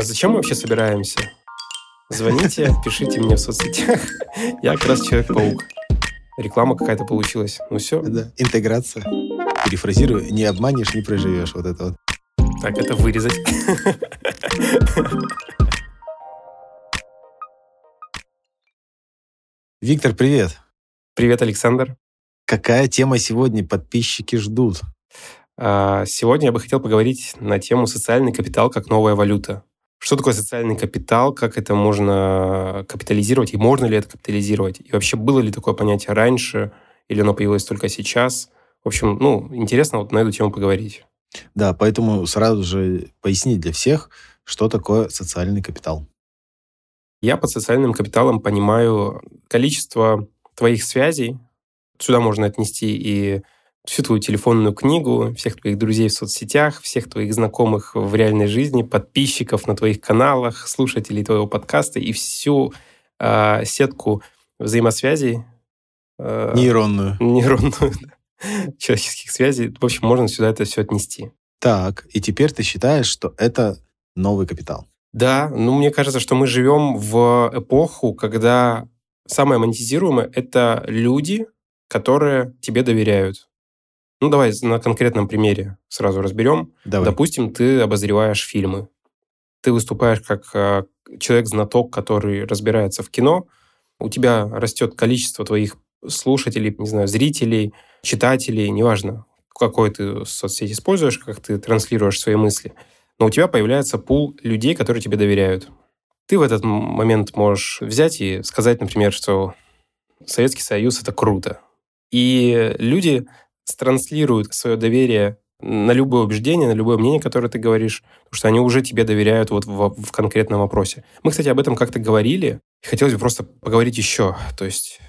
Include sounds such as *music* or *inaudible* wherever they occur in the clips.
А зачем мы вообще собираемся? Звоните, пишите мне в соцсетях. *laughs* Я как раз Человек-паук. Реклама какая-то получилась. Ну все. Да, интеграция. Перефразирую, не обманешь, не проживешь. Вот это вот. Так, это вырезать. *laughs* Виктор, привет. Привет, Александр. Какая тема сегодня подписчики ждут? А, сегодня я бы хотел поговорить на тему социальный капитал как новая валюта. Что такое социальный капитал, как это можно капитализировать, и можно ли это капитализировать? И вообще было ли такое понятие раньше, или оно появилось только сейчас? В общем, ну, интересно вот на эту тему поговорить. Да, поэтому сразу же пояснить для всех, что такое социальный капитал. Я под социальным капиталом понимаю количество твоих связей. Сюда можно отнести и всю твою телефонную книгу, всех твоих друзей в соцсетях, всех твоих знакомых в реальной жизни, подписчиков на твоих каналах, слушателей твоего подкаста и всю э, сетку взаимосвязей. Э, нейронную. Нейронную, человеческих связей. В общем, можно сюда это все отнести. Так, и теперь ты считаешь, что это новый капитал? Да, ну мне кажется, что мы живем в эпоху, когда самое монетизируемое — это люди, которые тебе доверяют. Ну, давай на конкретном примере сразу разберем. Давай. Допустим, ты обозреваешь фильмы. Ты выступаешь как э, человек-знаток, который разбирается в кино. У тебя растет количество твоих слушателей, не знаю, зрителей, читателей, неважно, какой ты соцсеть используешь, как ты транслируешь свои мысли. Но у тебя появляется пул людей, которые тебе доверяют. Ты в этот момент можешь взять и сказать, например, что Советский Союз — это круто. И люди транслируют свое доверие на любое убеждение, на любое мнение, которое ты говоришь, потому что они уже тебе доверяют вот в, в конкретном вопросе. Мы, кстати, об этом как-то говорили, и хотелось бы просто поговорить еще. То есть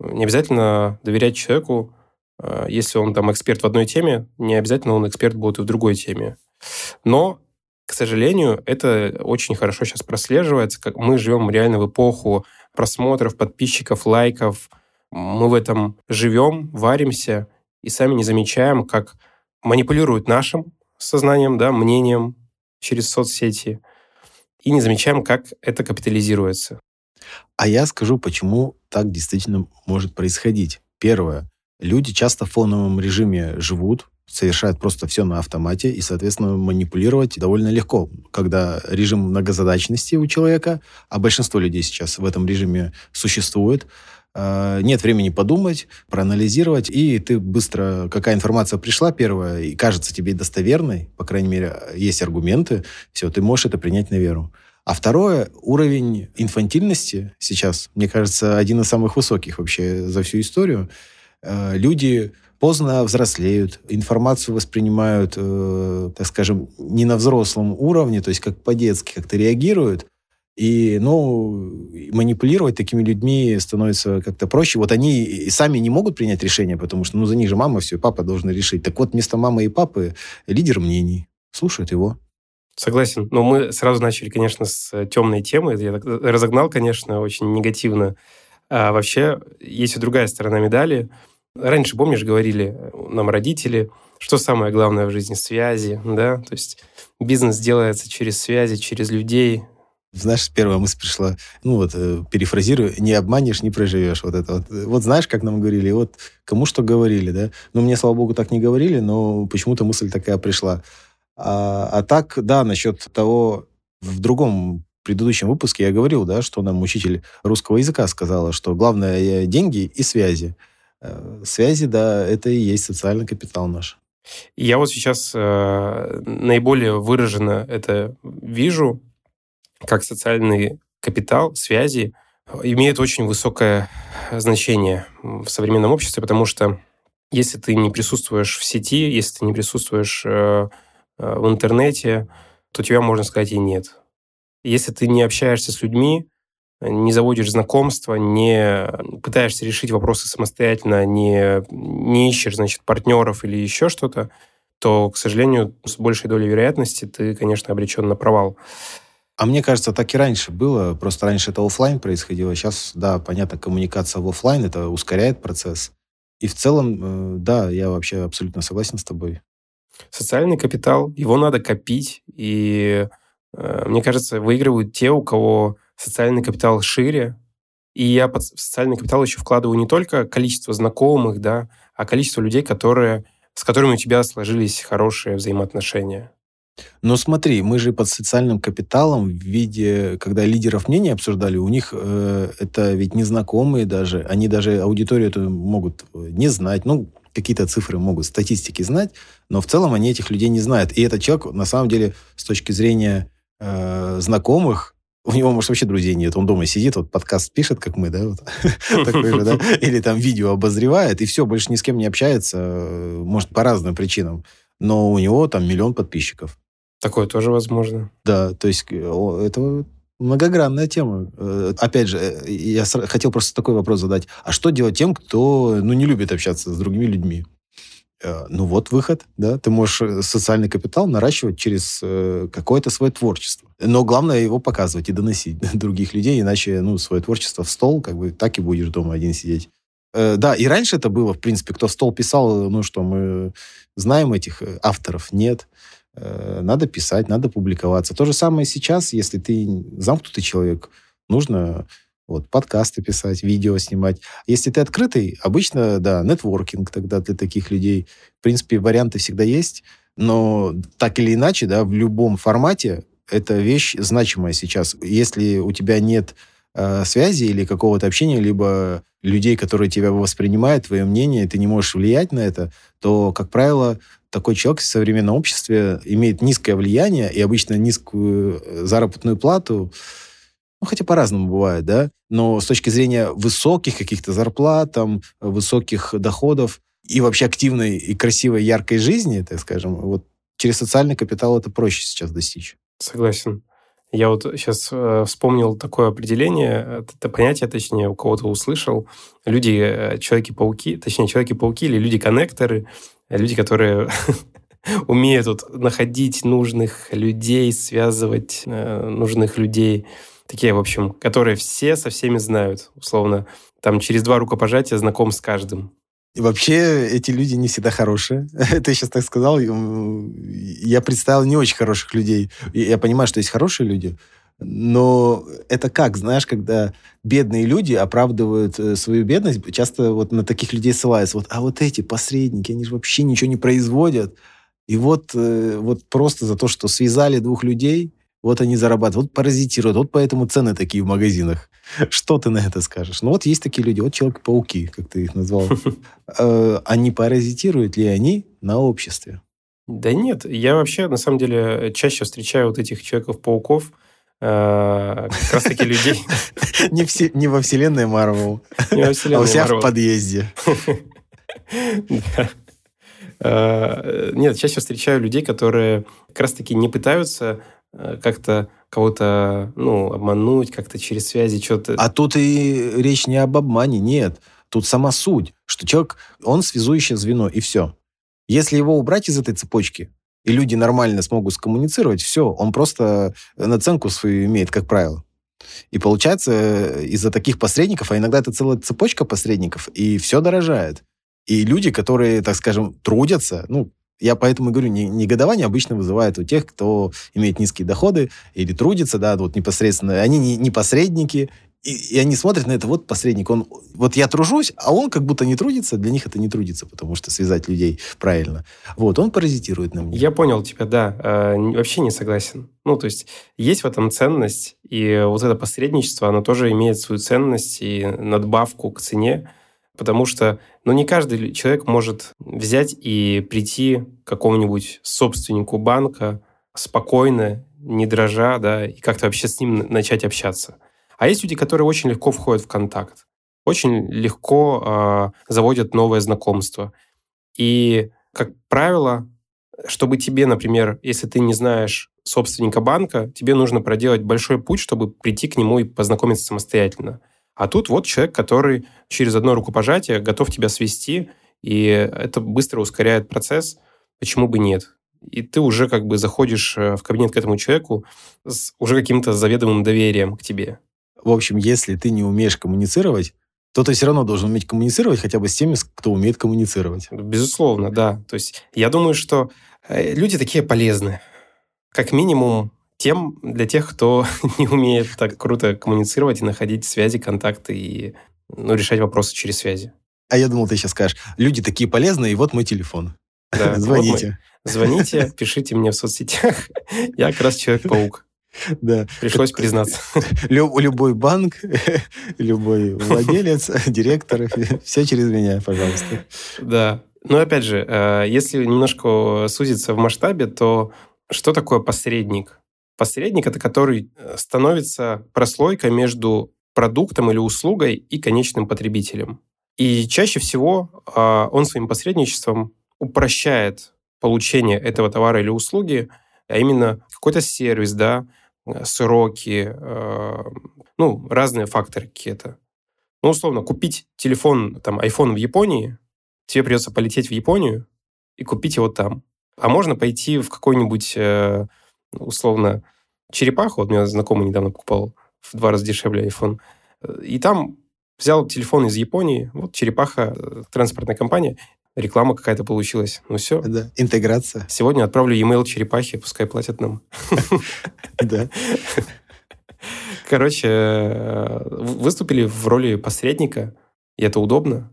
не обязательно доверять человеку, э, если он там эксперт в одной теме, не обязательно он эксперт будет и в другой теме. Но, к сожалению, это очень хорошо сейчас прослеживается, как мы живем реально в эпоху просмотров, подписчиков, лайков. Мы в этом живем, варимся, и сами не замечаем, как манипулируют нашим сознанием, да, мнением через соцсети, и не замечаем, как это капитализируется. А я скажу, почему так действительно может происходить. Первое. Люди часто в фоновом режиме живут, совершают просто все на автомате, и, соответственно, манипулировать довольно легко, когда режим многозадачности у человека, а большинство людей сейчас в этом режиме существует, нет времени подумать, проанализировать, и ты быстро, какая информация пришла первая, и кажется тебе достоверной, по крайней мере, есть аргументы, все, ты можешь это принять на веру. А второе, уровень инфантильности сейчас, мне кажется, один из самых высоких вообще за всю историю. А, люди поздно взрослеют, информацию воспринимают, э, так скажем, не на взрослом уровне, то есть как по-детски как-то реагируют, и, ну, манипулировать такими людьми становится как-то проще. Вот они и сами не могут принять решение, потому что, ну, за них же мама все, и папа должны решить. Так вот, вместо мамы и папы лидер мнений. Слушают его. Согласен. Но мы сразу начали, конечно, с темной темы. Я так разогнал, конечно, очень негативно. А вообще, есть и другая сторона медали. Раньше, помнишь, говорили нам родители, что самое главное в жизни? Связи, да? То есть бизнес делается через связи, через людей, знаешь, первая мысль пришла, ну вот, э, перефразирую, не обманешь, не проживешь. Вот это вот. Вот знаешь, как нам говорили, вот кому что говорили, да? Ну, мне, слава богу, так не говорили, но почему-то мысль такая пришла. А, а так, да, насчет того, в другом предыдущем выпуске я говорил, да, что нам учитель русского языка сказала, что главное деньги и связи. Э, связи, да, это и есть социальный капитал наш. Я вот сейчас э, наиболее выраженно это вижу как социальный капитал, связи имеют очень высокое значение в современном обществе, потому что если ты не присутствуешь в сети, если ты не присутствуешь э, э, в интернете, то тебя, можно сказать, и нет. Если ты не общаешься с людьми, не заводишь знакомства, не пытаешься решить вопросы самостоятельно, не, не ищешь, значит, партнеров или еще что-то, то, к сожалению, с большей долей вероятности ты, конечно, обречен на провал. А мне кажется, так и раньше было. Просто раньше это офлайн происходило. Сейчас, да, понятно, коммуникация в офлайн это ускоряет процесс. И в целом, э, да, я вообще абсолютно согласен с тобой. Социальный капитал, его надо копить. И Э, мне кажется, выигрывают те, у кого социальный капитал шире. И я под социальный капитал еще вкладываю не только количество знакомых, да, а количество людей, которые, с которыми у тебя сложились хорошие взаимоотношения. Но смотри, мы же под социальным капиталом в виде, когда лидеров мнений обсуждали, у них э, это ведь незнакомые даже, они даже аудиторию эту могут э, не знать, ну, какие-то цифры могут, статистики знать, но в целом они этих людей не знают. И этот человек, на самом деле, с точки зрения э, знакомых, у него, может, вообще друзей нет. Он дома сидит, вот подкаст пишет, как мы, да, вот, *laughs* такой же, да, *laughs* или там видео обозревает, и все, больше ни с кем не общается, э, может, по разным причинам. Но у него там миллион подписчиков. Такое тоже возможно. Да, то есть э, это многогранная тема. Э, опять же, я хотел просто такой вопрос задать. А что делать тем, кто ну, не любит общаться с другими людьми? Э, ну вот выход, да, ты можешь э, социальный капитал наращивать через э, какое-то свое творчество. Но главное его показывать и доносить до других людей, иначе, ну, свое творчество в стол, как бы так и будешь дома один сидеть. Э, да, и раньше это было, в принципе, кто в стол писал, ну что, мы знаем этих э, авторов, нет. Э, надо писать, надо публиковаться. То же самое сейчас, если ты замкнутый человек, нужно вот, подкасты писать, видео снимать. Если ты открытый, обычно, да, нетворкинг тогда для таких людей. В принципе, варианты всегда есть, но так или иначе, да, в любом формате эта вещь значимая сейчас. Если у тебя нет э, связи или какого-то общения, либо людей, которые тебя воспринимают, твое мнение, ты не можешь влиять на это, то, как правило, такой человек в современном обществе имеет низкое влияние и обычно низкую э, заработную плату, ну, хотя по-разному бывает, да, но с точки зрения высоких каких-то зарплат, там, высоких доходов и вообще активной и красивой, яркой жизни, так скажем, вот через социальный капитал это проще сейчас достичь. Согласен. Я вот сейчас э, вспомнил такое определение, это понятие, точнее, у кого-то услышал. Люди, э, человеки-пауки, точнее, человеки-пауки или люди-коннекторы, люди, которые *laughs* умеют вот находить нужных людей, связывать э, нужных людей такие, в общем, которые все со всеми знают, условно. Там через два рукопожатия знаком с каждым. И вообще эти люди не всегда хорошие. *laughs* Ты сейчас так сказал. Я представил не очень хороших людей. Я понимаю, что есть хорошие люди, но это как, знаешь, когда бедные люди оправдывают э, свою бедность, часто вот на таких людей ссылаются. Вот, а вот эти посредники, они же вообще ничего не производят. И вот, э, вот просто за то, что связали двух людей, вот они зарабатывают, вот паразитируют, вот поэтому цены такие в магазинах. *laughs* Что ты на это скажешь? Ну вот есть такие люди, вот Человек-пауки, как ты их назвал. *laughs* Э, они паразитируют ли они на обществе? Да нет, я вообще, на самом деле, чаще встречаю вот этих Человеков-пауков, как раз таки людей. *laughs* Не, все, не во вселенной Марвел, а у себя в подъезде. *laughs* Э, нет, чаще встречаю людей, которые как раз-таки не пытаются Э, как-то кого-то, ну, обмануть, как-то через связи что-то. А тут и речь не об обмане, нет. Тут сама суть, что человек, он связующее звено, и все. Если его убрать из этой цепочки, и люди нормально смогут скоммуницировать, все, он просто наценку свою имеет, как правило. И получается, из-за таких посредников, а иногда это целая цепочка посредников, и все дорожает. И люди, которые, так скажем, трудятся, ну, я поэтому говорю, негодование обычно вызывает у тех, кто имеет низкие доходы или трудится, да, вот непосредственно. Они не, не посредники, и, и они смотрят на это, вот посредник, он, вот я тружусь, а он как будто не трудится, для них это не трудится, потому что связать людей правильно. Вот, он паразитирует на мне. Я понял тебя, да, э, вообще не согласен. Ну, то есть есть в этом ценность, и вот это посредничество, оно тоже имеет свою ценность и надбавку к цене, потому что ну, не каждый человек может взять и прийти к какому-нибудь собственнику банка спокойно, не дрожа, да, и как-то вообще с ним начать общаться. А есть люди, которые очень легко входят в контакт, очень легко э, заводят новое знакомство. И, как правило, чтобы тебе, например, если ты не знаешь собственника банка, тебе нужно проделать большой путь, чтобы прийти к нему и познакомиться самостоятельно. А тут вот человек, который через одно рукопожатие готов тебя свести, и это быстро ускоряет процесс. Почему бы нет? И ты уже как бы заходишь э, в кабинет к этому человеку с уже каким-то заведомым доверием к тебе. В общем, если ты не умеешь коммуницировать, то ты все равно должен уметь коммуницировать хотя бы с теми, кто умеет коммуницировать. Безусловно, да. То есть я думаю, что э, люди такие полезны. Как минимум, тем для тех, кто *laughs* не умеет так круто коммуницировать и находить связи, контакты и ну, решать вопросы через связи. А я думал, ты сейчас скажешь, люди такие полезные, и вот мой телефон. Да, *laughs* Звоните. Вот Звоните, пишите мне в соцсетях. *laughs* Я как раз Человек-паук. Да. Пришлось признаться. *laughs* Лю- любой банк, *laughs* любой *laughs* владелец, директор, все через меня, пожалуйста. Да. Но опять же, э, если немножко сузиться в масштабе, то что такое посредник? Посредник – это который э, становится прослойкой между продуктом или услугой и конечным потребителем. И чаще всего а, он своим посредничеством упрощает получение этого товара или услуги, а именно какой-то сервис, да, э, сроки, э, ну, разные факторы какие-то. Ну, условно, купить телефон, там, iPhone в Японии, тебе придется полететь в Японию и купить его там. А можно пойти в какой-нибудь, э, условно, черепаху, вот меня знакомый недавно покупал в два раза дешевле iPhone, и там взял телефон из Японии, вот черепаха, транспортная компания, реклама какая-то получилась. Ну все. Да, интеграция. Сегодня отправлю e-mail черепахе, пускай платят нам. *laughs* Да. Короче, э, выступили в роли посредника, и это удобно.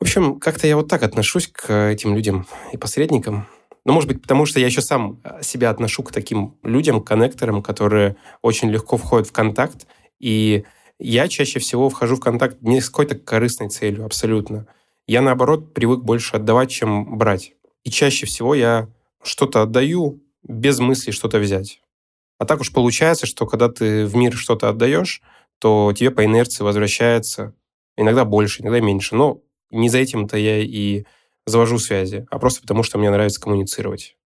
В общем, как-то я вот так отношусь к этим людям и посредникам. Ну, может быть, потому что я еще сам себя отношу к таким людям, коннекторам, которые очень легко входят в контакт. И я чаще всего вхожу в контакт не с какой-то корыстной целью, абсолютно. Я, наоборот, привык больше отдавать, чем брать. И чаще всего я что-то отдаю без мысли что-то взять. А так уж получается, что когда ты в мир что-то отдаешь, то тебе по инерции возвращается иногда больше, иногда меньше. Но не за этим-то я и завожу связи, а просто потому, что мне нравится коммуницировать.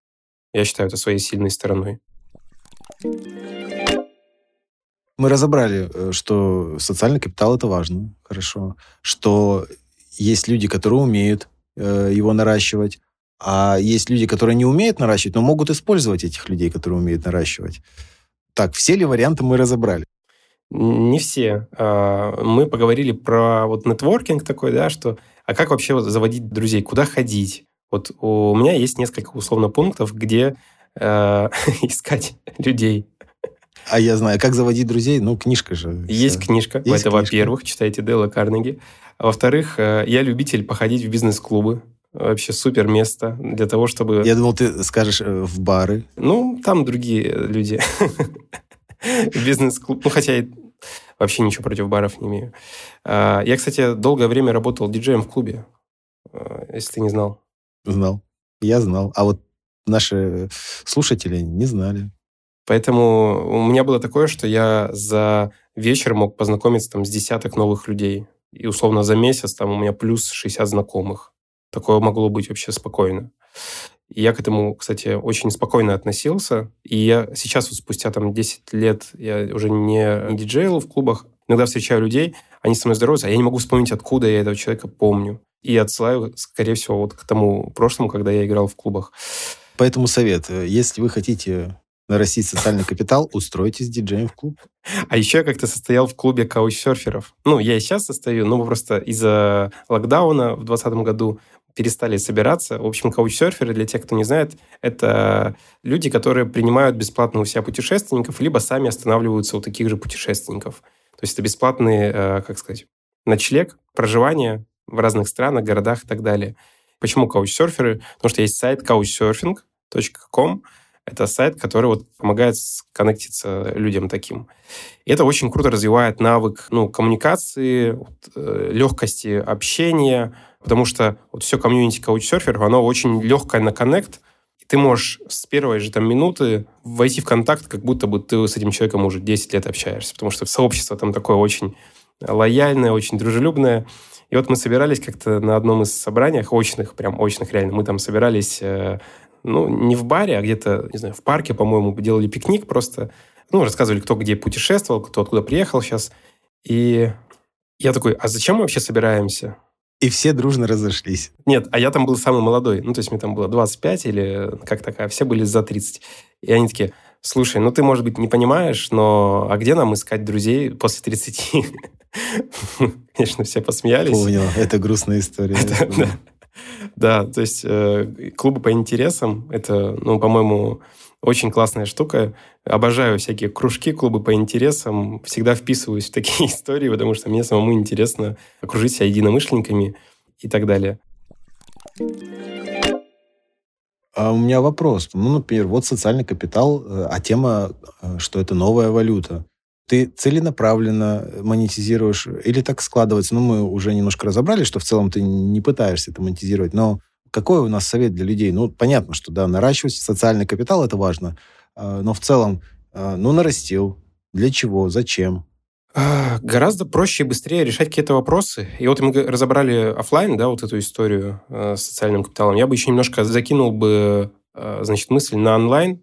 Я считаю это своей сильной стороной. Мы разобрали, э, что социальный капитал это важно, хорошо, что есть люди, которые умеют э, его наращивать, а есть люди, которые не умеют наращивать, но могут использовать этих людей, которые умеют наращивать. Так, все ли варианты мы разобрали? Не все. А, мы поговорили про вот нетворкинг такой, да, что а как вообще заводить друзей, куда ходить? Вот у меня есть несколько условно пунктов, где э, *laughs* искать людей. А я знаю, как заводить друзей, ну, книжка же. Есть все. книжка, есть это во-первых, читайте Дела Карнеги. А во-вторых, э, я любитель походить в бизнес-клубы. Вообще супер место для того, чтобы... Я думал, ты скажешь э, в бары. Ну, там другие люди. *laughs* Бизнес-клуб. Ну, хотя вообще ничего против баров не имею. А, я, кстати, долгое время работал диджеем в клубе, э, если ты не знал. Знал. Я знал. А вот наши слушатели не знали. Поэтому у меня было такое, что я за вечер мог познакомиться там с десяток новых людей. И условно за месяц там у меня плюс 60 знакомых. Такое могло быть вообще спокойно. И я к этому, кстати, очень спокойно относился. И я сейчас, вот спустя там 10 лет, я уже не, не диджейл в клубах, иногда встречаю людей, они со мной здороваются, а я не могу вспомнить, откуда я этого человека помню. И отсылаю, скорее всего, вот к тому прошлому, когда я играл в клубах. Поэтому совет. Если вы хотите нарастить социальный капитал, устройтесь диджеем в клуб. А еще я как-то состоял в клубе каучсерферов. Ну, я и сейчас состою, но просто из-за локдауна в 2020 году перестали собираться. В общем, каучсерферы, для тех, кто не знает, это люди, которые принимают бесплатно у себя путешественников, либо сами останавливаются у таких же путешественников. То есть это бесплатный, э, как сказать, ночлег, проживание в разных странах, городах и так далее. Почему каучсерферы? Потому что есть сайт couchsurfing.com, это сайт, который вот помогает коннектиться людям таким. И это очень круто развивает навык ну, коммуникации, вот, э, легкости общения, потому что вот все комьюнити каучсерферов, оно очень легкое на коннект, и ты можешь с первой же там минуты войти в контакт, как будто бы ты с этим человеком уже 10 лет общаешься, потому что сообщество там такое очень лояльное, очень дружелюбное. И вот мы собирались как-то на одном из собраний, очных, прям очных реально, мы там собирались э, ну, не в баре, а где-то, не знаю, в парке, по-моему, делали пикник просто. Ну, рассказывали, кто где путешествовал, кто откуда приехал сейчас. И я такой, а зачем мы вообще собираемся? И все дружно разошлись. Нет, а я там был самый молодой. Ну, то есть мне там было 25 или как такая, все были за 30. И они такие, слушай, ну ты, может быть, не понимаешь, но а где нам искать друзей после 30? *laughs* Конечно, все посмеялись. Понял, это грустная история. *laughs* Да, то есть э, клубы по интересам, это, ну, по-моему, Очень классная штука. Обожаю всякие кружки, клубы по интересам. Всегда вписываюсь в такие *laughs* истории, потому что мне самому интересно окружить себя единомышленниками и так далее. А у меня вопрос. Ну, например, вот социальный капитал, э, а тема, э, что это новая валюта. Ты целенаправленно монетизируешь или так складывается? Ну, мы уже немножко разобрали, что в целом ты не пытаешься это монетизировать, но какой у нас совет для людей? Ну, понятно, что, да, наращивать социальный капитал – это важно, а, но в целом, а, ну, нарастил. Для чего? Зачем? А, гораздо проще и быстрее решать какие-то вопросы. И вот мы разобрали офлайн, да, вот эту историю с социальным капиталом. Я бы еще немножко закинул бы, значит, мысль на онлайн.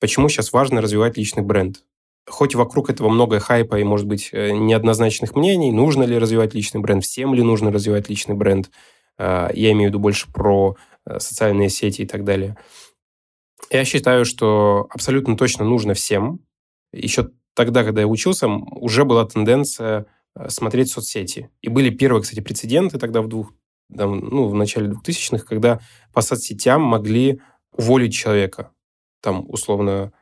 Почему сейчас важно развивать личный бренд? Хоть вокруг этого много хайпа и, может быть, э, неоднозначных мнений, нужно ли развивать личный бренд, всем ли нужно развивать личный бренд – а, я имею в виду больше про э, социальные сети и так далее. Я считаю, что абсолютно точно нужно всем. Еще тогда, когда я учился, уже была тенденция э, смотреть соцсети. И были первые, кстати, прецеденты тогда в двух, там, ну, в начале 2000-х, когда по соцсетям могли уволить человека. Там, условно,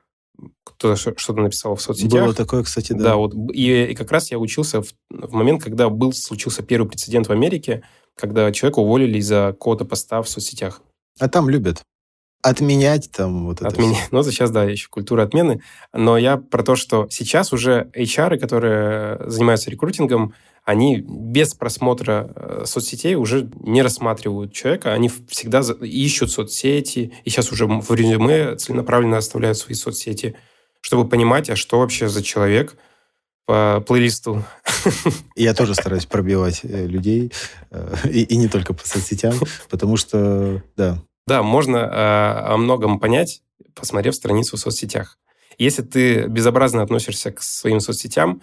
кто-то что-то написал в соцсетях. Было такое, кстати, да. Да, вот. И, и как раз я учился в, в момент, когда был, случился первый прецедент в Америке, когда человека уволили из-за какого-то поста в соцсетях. А там любят отменять там вот это Отменять. Все. Ну, сейчас, да, еще культура отмены. Но я про то, что сейчас уже HR, которые занимаются рекрутингом, они без просмотра э, соцсетей уже не рассматривают человека, они всегда ищут соцсети, и сейчас уже в резюме целенаправленно оставляют свои соцсети, чтобы понимать, а что вообще за человек – по плейлисту. *laughs* Я тоже стараюсь пробивать э, людей, э, и, и не только по соцсетям, потому что, да. Да, можно о многом понять, посмотрев страницу в соцсетях. Если ты безобразно относишься к своим соцсетям,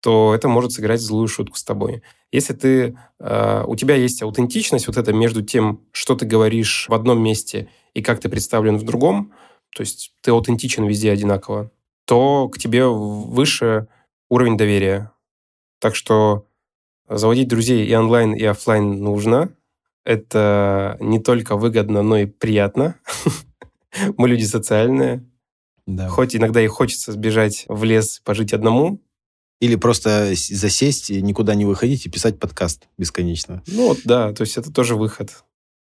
то это может сыграть злую шутку с тобой. Если ты, у тебя есть аутентичность, вот это между тем, что ты говоришь в одном месте и как ты представлен в другом, то есть ты аутентичен везде одинаково, то к тебе выше уровень доверия. Так что заводить друзей и онлайн, и офлайн нужно. Это не только выгодно, но и приятно. *laughs* Мы люди социальные. Да. Хоть иногда и хочется сбежать в лес, пожить одному. Или просто засесть, никуда не выходить и писать подкаст бесконечно. Ну вот, да, то есть это тоже выход.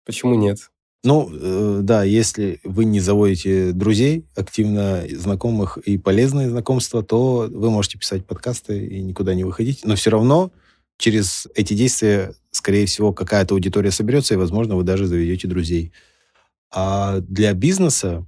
Почему нет? Ну, э, да, если вы не заводите друзей, активно знакомых и полезные знакомства, то вы можете писать подкасты и никуда не выходить. Но все равно через эти действия, скорее всего, какая-то аудитория соберется, и, возможно, вы даже заведете друзей. А для бизнеса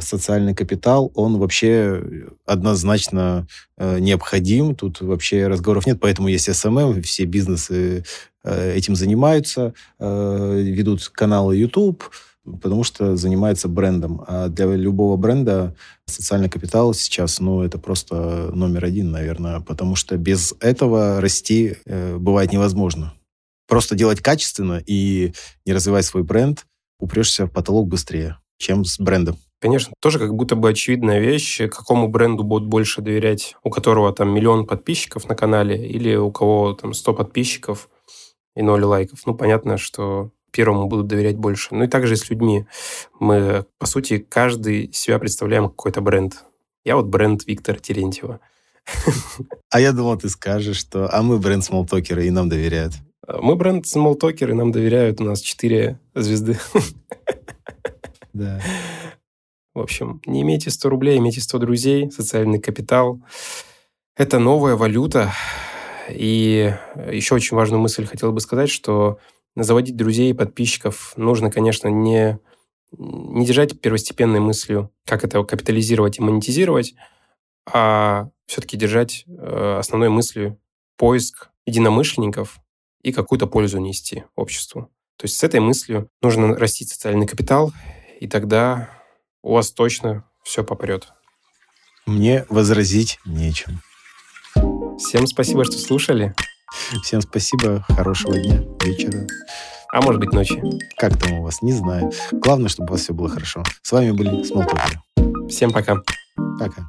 социальный капитал, он вообще однозначно э, необходим. Тут вообще разговоров нет, поэтому есть SMM, все бизнесы э, этим занимаются, ведут каналы YouTube, потому что занимается брендом. А для любого бренда социальный капитал сейчас, ну, это просто номер один, наверное, потому что без этого расти бывает невозможно. Просто делать качественно и не развивать свой бренд, упрешься в потолок быстрее, чем с брендом. Конечно, тоже как будто бы очевидная вещь, какому бренду будут больше доверять, у которого там миллион подписчиков на канале или у кого там 100 подписчиков и ноль лайков. Ну, понятно, что первому будут доверять больше. Ну и также и с людьми. Мы, по сути, каждый себя представляем какой-то бренд. Я вот бренд Виктора Терентьева. А я думал, ты скажешь, что а мы бренд Смолтокера, и нам доверяют. Мы бренд Смолтокер, и нам доверяют. У нас четыре звезды. Да. В общем, не имейте 100 рублей, имейте 100 друзей, социальный капитал. Это новая валюта. И еще очень важную мысль хотел бы сказать, что заводить друзей и подписчиков нужно, конечно, не, не держать первостепенной мыслью, как это капитализировать и монетизировать, а все-таки держать э, основной мыслью поиск единомышленников и какую-то пользу нести обществу. То есть с этой мыслью нужно растить социальный капитал, и тогда у вас точно все попрет. Мне возразить нечем. Всем спасибо, что слушали. Всем спасибо, хорошего дня, вечера. А может быть ночи. Как там у вас, не знаю. Главное, чтобы у вас все было хорошо. С вами были Смолтокеры. Всем пока. Пока.